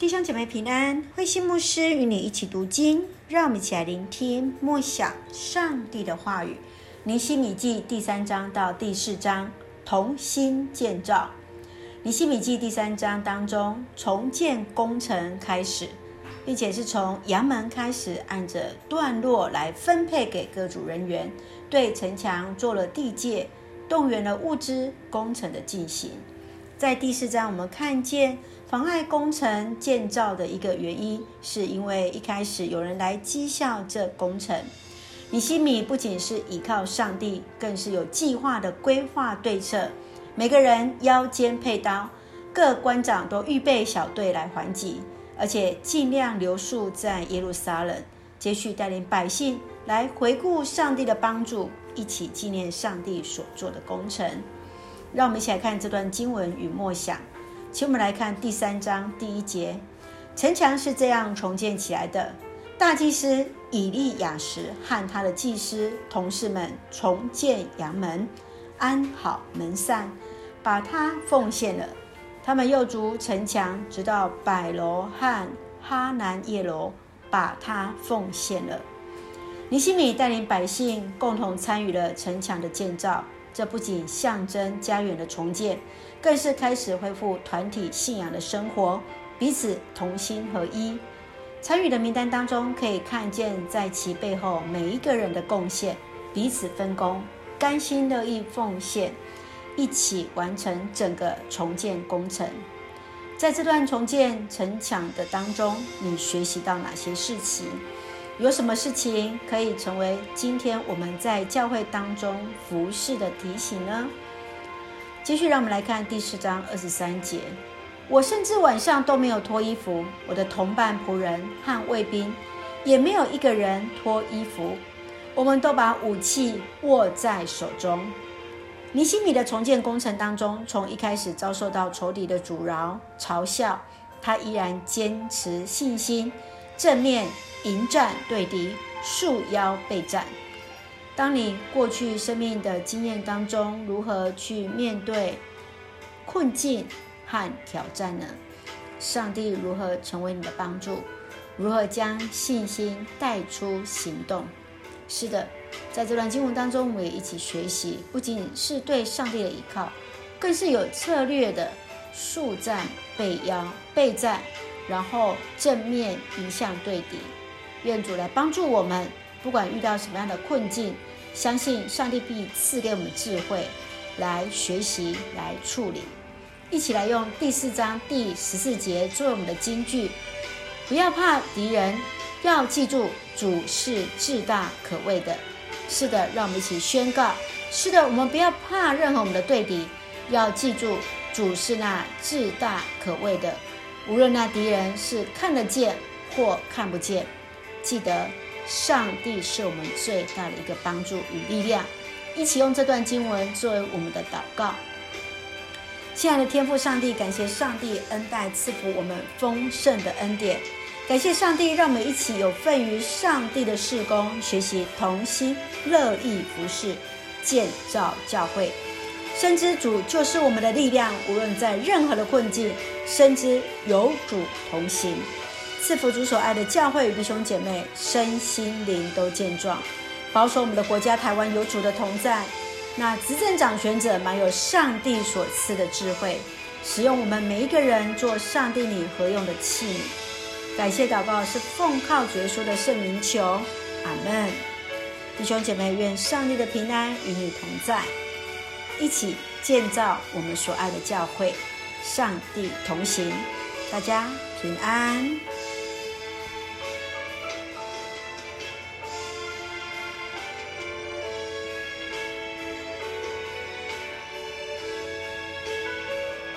弟兄姐妹平安，慧心牧师与你一起读经，让我们一起来聆听默想上帝的话语。尼希米记第三章到第四章，同心建造。尼希米记第三章当中，重建工程开始，并且是从阳门开始，按着段落来分配给各组人员，对城墙做了地界，动员了物资，工程的进行。在第四章，我们看见妨碍工程建造的一个原因，是因为一开始有人来讥笑这工程。米希米不仅是依靠上帝，更是有计划的规划对策。每个人腰间佩刀，各官长都预备小队来还击，而且尽量留宿在耶路撒冷，接续带领百姓来回顾上帝的帮助，一起纪念上帝所做的工程。让我们一起来看这段经文与默想。请我们来看第三章第一节：城墙是这样重建起来的。大祭司以利亚实和他的祭司同事们重建阳门，安好门扇，把它奉献了。他们又筑城墙，直到百楼和哈楠业楼，把它奉献了。尼西米带领百姓共同参与了城墙的建造。这不仅象征家园的重建，更是开始恢复团体信仰的生活，彼此同心合一。参与的名单当中，可以看见在其背后每一个人的贡献，彼此分工，甘心乐意奉献，一起完成整个重建工程。在这段重建城墙的当中，你学习到哪些事情？有什么事情可以成为今天我们在教会当中服事的提醒呢？继续，让我们来看第四章二十三节。我甚至晚上都没有脱衣服，我的同伴仆人和卫兵也没有一个人脱衣服，我们都把武器握在手中。尼西米的重建工程当中，从一开始遭受到仇敌的阻挠、嘲笑，他依然坚持信心，正面。迎战对敌，束腰备战。当你过去生命的经验当中，如何去面对困境和挑战呢？上帝如何成为你的帮助？如何将信心带出行动？是的，在这段经文当中，我们也一起学习，不仅是对上帝的依靠，更是有策略的束战备腰备战，然后正面迎向对敌。愿主来帮助我们，不管遇到什么样的困境，相信上帝必赐给我们智慧，来学习，来处理。一起来用第四章第十四节作为我们的金句：不要怕敌人，要记住主是至大可畏的。是的，让我们一起宣告：是的，我们不要怕任何我们的对敌，要记住主是那至大可畏的，无论那敌人是看得见或看不见。记得，上帝是我们最大的一个帮助与力量。一起用这段经文作为我们的祷告。亲爱的天父上帝，感谢上帝恩待赐福我们丰盛的恩典，感谢上帝让我们一起有份于上帝的事工，学习同心乐意服事，建造教会。深知主就是我们的力量，无论在任何的困境，深知有主同行。赐福主所爱的教会与弟兄姐妹，身心灵都健壮，保守我们的国家台湾有主的同在。那执政掌权者满有上帝所赐的智慧，使用我们每一个人做上帝你合用的器皿。感谢祷告是奉靠主耶稣的圣名求，阿门。弟兄姐妹，愿上帝的平安与你同在，一起建造我们所爱的教会，上帝同行，大家平安。